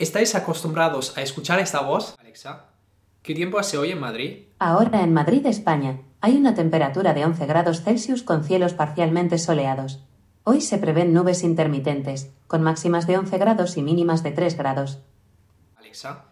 ¿estáis acostumbrados a escuchar esta voz? Alexa, ¿qué tiempo hace hoy en Madrid? Ahora en Madrid, España, hay una temperatura de 11 grados Celsius con cielos parcialmente soleados. Hoy se prevén nubes intermitentes, con máximas de 11 grados y mínimas de 3 grados. Alexa,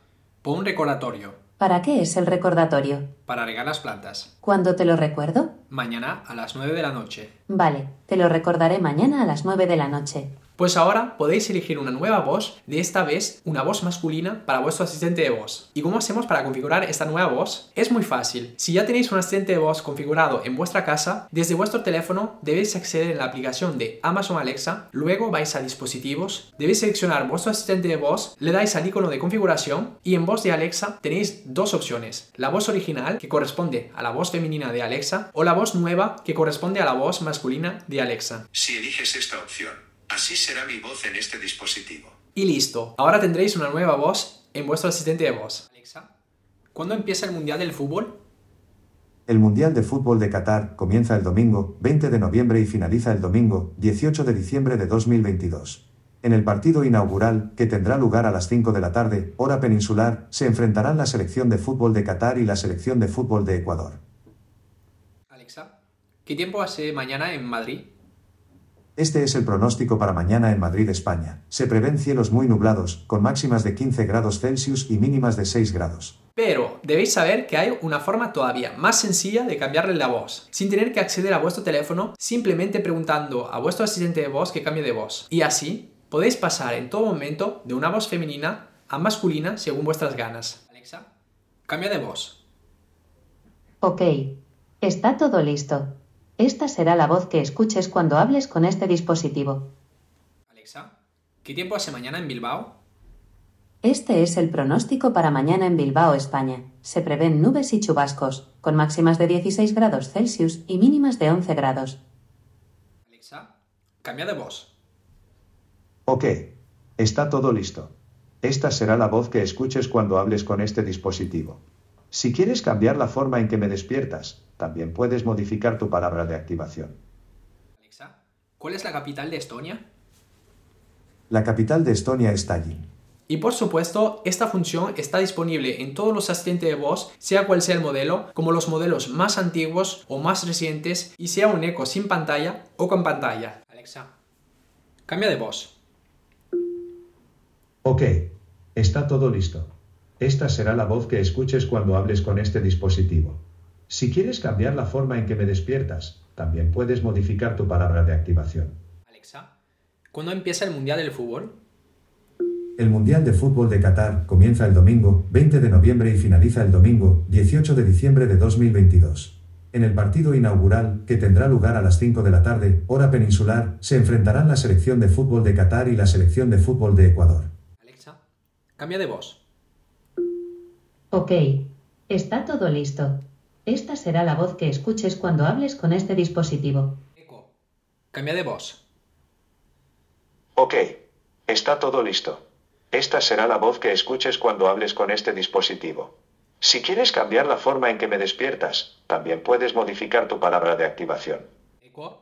pon un recordatorio ¿Para qué es el recordatorio? Para regar las plantas. ¿Cuándo te lo recuerdo? Mañana a las 9 de la noche. Vale, te lo recordaré mañana a las 9 de la noche. Pues ahora podéis elegir una nueva voz, de esta vez una voz masculina para vuestro asistente de voz. ¿Y cómo hacemos para configurar esta nueva voz? Es muy fácil. Si ya tenéis un asistente de voz configurado en vuestra casa, desde vuestro teléfono debéis acceder en la aplicación de Amazon Alexa, luego vais a dispositivos, debéis seleccionar vuestro asistente de voz, le dais al icono de configuración y en voz de Alexa tenéis dos opciones. La voz original que corresponde a la voz femenina de Alexa o la voz nueva que corresponde a la voz masculina de Alexa. Si eliges esta opción, así será mi voz en este dispositivo. Y listo, ahora tendréis una nueva voz en vuestro asistente de voz. Alexa, ¿cuándo empieza el Mundial del Fútbol? El Mundial de Fútbol de Qatar comienza el domingo 20 de noviembre y finaliza el domingo 18 de diciembre de 2022. En el partido inaugural, que tendrá lugar a las 5 de la tarde, hora peninsular, se enfrentarán la selección de fútbol de Qatar y la selección de fútbol de Ecuador. Alexa, ¿qué tiempo hace mañana en Madrid? Este es el pronóstico para mañana en Madrid, España. Se prevén cielos muy nublados, con máximas de 15 grados Celsius y mínimas de 6 grados. Pero debéis saber que hay una forma todavía más sencilla de cambiarle la voz, sin tener que acceder a vuestro teléfono, simplemente preguntando a vuestro asistente de voz que cambie de voz. Y así podéis pasar en todo momento de una voz femenina a masculina según vuestras ganas. Alexa, cambia de voz. Ok, está todo listo. Esta será la voz que escuches cuando hables con este dispositivo. Alexa, ¿qué tiempo hace mañana en Bilbao? Este es el pronóstico para mañana en Bilbao, España. Se prevén nubes y chubascos, con máximas de 16 grados Celsius y mínimas de 11 grados. Alexa, cambia de voz. Ok. Está todo listo. Esta será la voz que escuches cuando hables con este dispositivo. Si quieres cambiar la forma en que me despiertas, también puedes modificar tu palabra de activación. Alexa, ¿cuál es la capital de Estonia? La capital de Estonia es Tallinn. Y por supuesto, esta función está disponible en todos los asistentes de voz, sea cual sea el modelo, como los modelos más antiguos o más recientes, y sea un eco sin pantalla o con pantalla. Alexa, cambia de voz. Ok. Está todo listo. Esta será la voz que escuches cuando hables con este dispositivo. Si quieres cambiar la forma en que me despiertas, también puedes modificar tu palabra de activación. Alexa, ¿cuándo empieza el Mundial del Fútbol? El Mundial de Fútbol de Qatar comienza el domingo 20 de noviembre y finaliza el domingo 18 de diciembre de 2022. En el partido inaugural, que tendrá lugar a las 5 de la tarde, hora peninsular, se enfrentarán la selección de fútbol de Qatar y la selección de fútbol de Ecuador. Cambia de voz. Ok, está todo listo. Esta será la voz que escuches cuando hables con este dispositivo. Eco, cambia de voz. Ok. Está todo listo. Esta será la voz que escuches cuando hables con este dispositivo. Si quieres cambiar la forma en que me despiertas, también puedes modificar tu palabra de activación. Eco,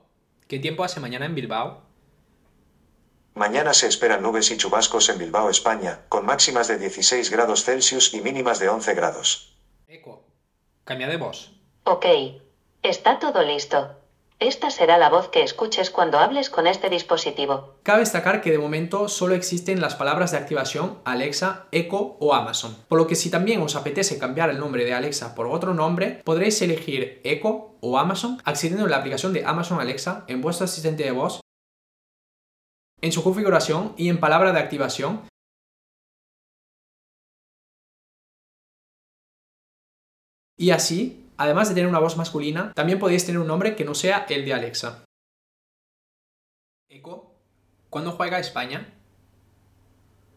¿qué tiempo hace mañana en Bilbao? Mañana se esperan nubes y chubascos en Bilbao, España, con máximas de 16 grados Celsius y mínimas de 11 grados. Eco, cambia de voz. Ok, está todo listo. Esta será la voz que escuches cuando hables con este dispositivo. Cabe destacar que de momento solo existen las palabras de activación Alexa, Echo o Amazon, por lo que si también os apetece cambiar el nombre de Alexa por otro nombre, podréis elegir Echo o Amazon accediendo a la aplicación de Amazon Alexa en vuestro asistente de voz, en su configuración y en palabra de activación. Y así, además de tener una voz masculina, también podéis tener un nombre que no sea el de Alexa. Eco, ¿cuándo juega España?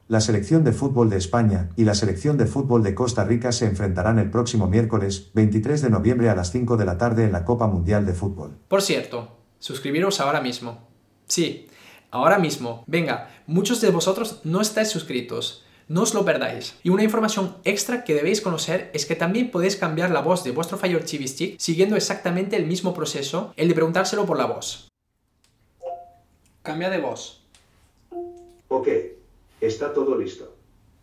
La selección de fútbol de España y la selección de fútbol de Costa Rica se enfrentarán el próximo miércoles 23 de noviembre a las 5 de la tarde en la Copa Mundial de Fútbol. Por cierto, suscribiros ahora mismo. Sí, ahora mismo. Venga, muchos de vosotros no estáis suscritos. No os lo perdáis. Y una información extra que debéis conocer es que también podéis cambiar la voz de vuestro Fire TV Stick siguiendo exactamente el mismo proceso, el de preguntárselo por la voz. Cambia de voz. Ok. Está todo listo.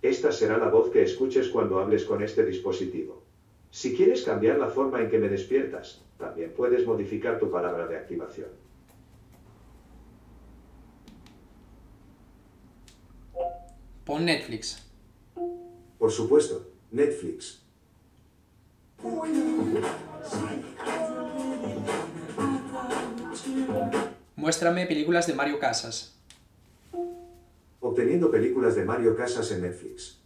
Esta será la voz que escuches cuando hables con este dispositivo. Si quieres cambiar la forma en que me despiertas, también puedes modificar tu palabra de activación. Pon Netflix. Por supuesto, Netflix. Muéstrame películas de Mario Casas. Obteniendo películas de Mario Casas en Netflix.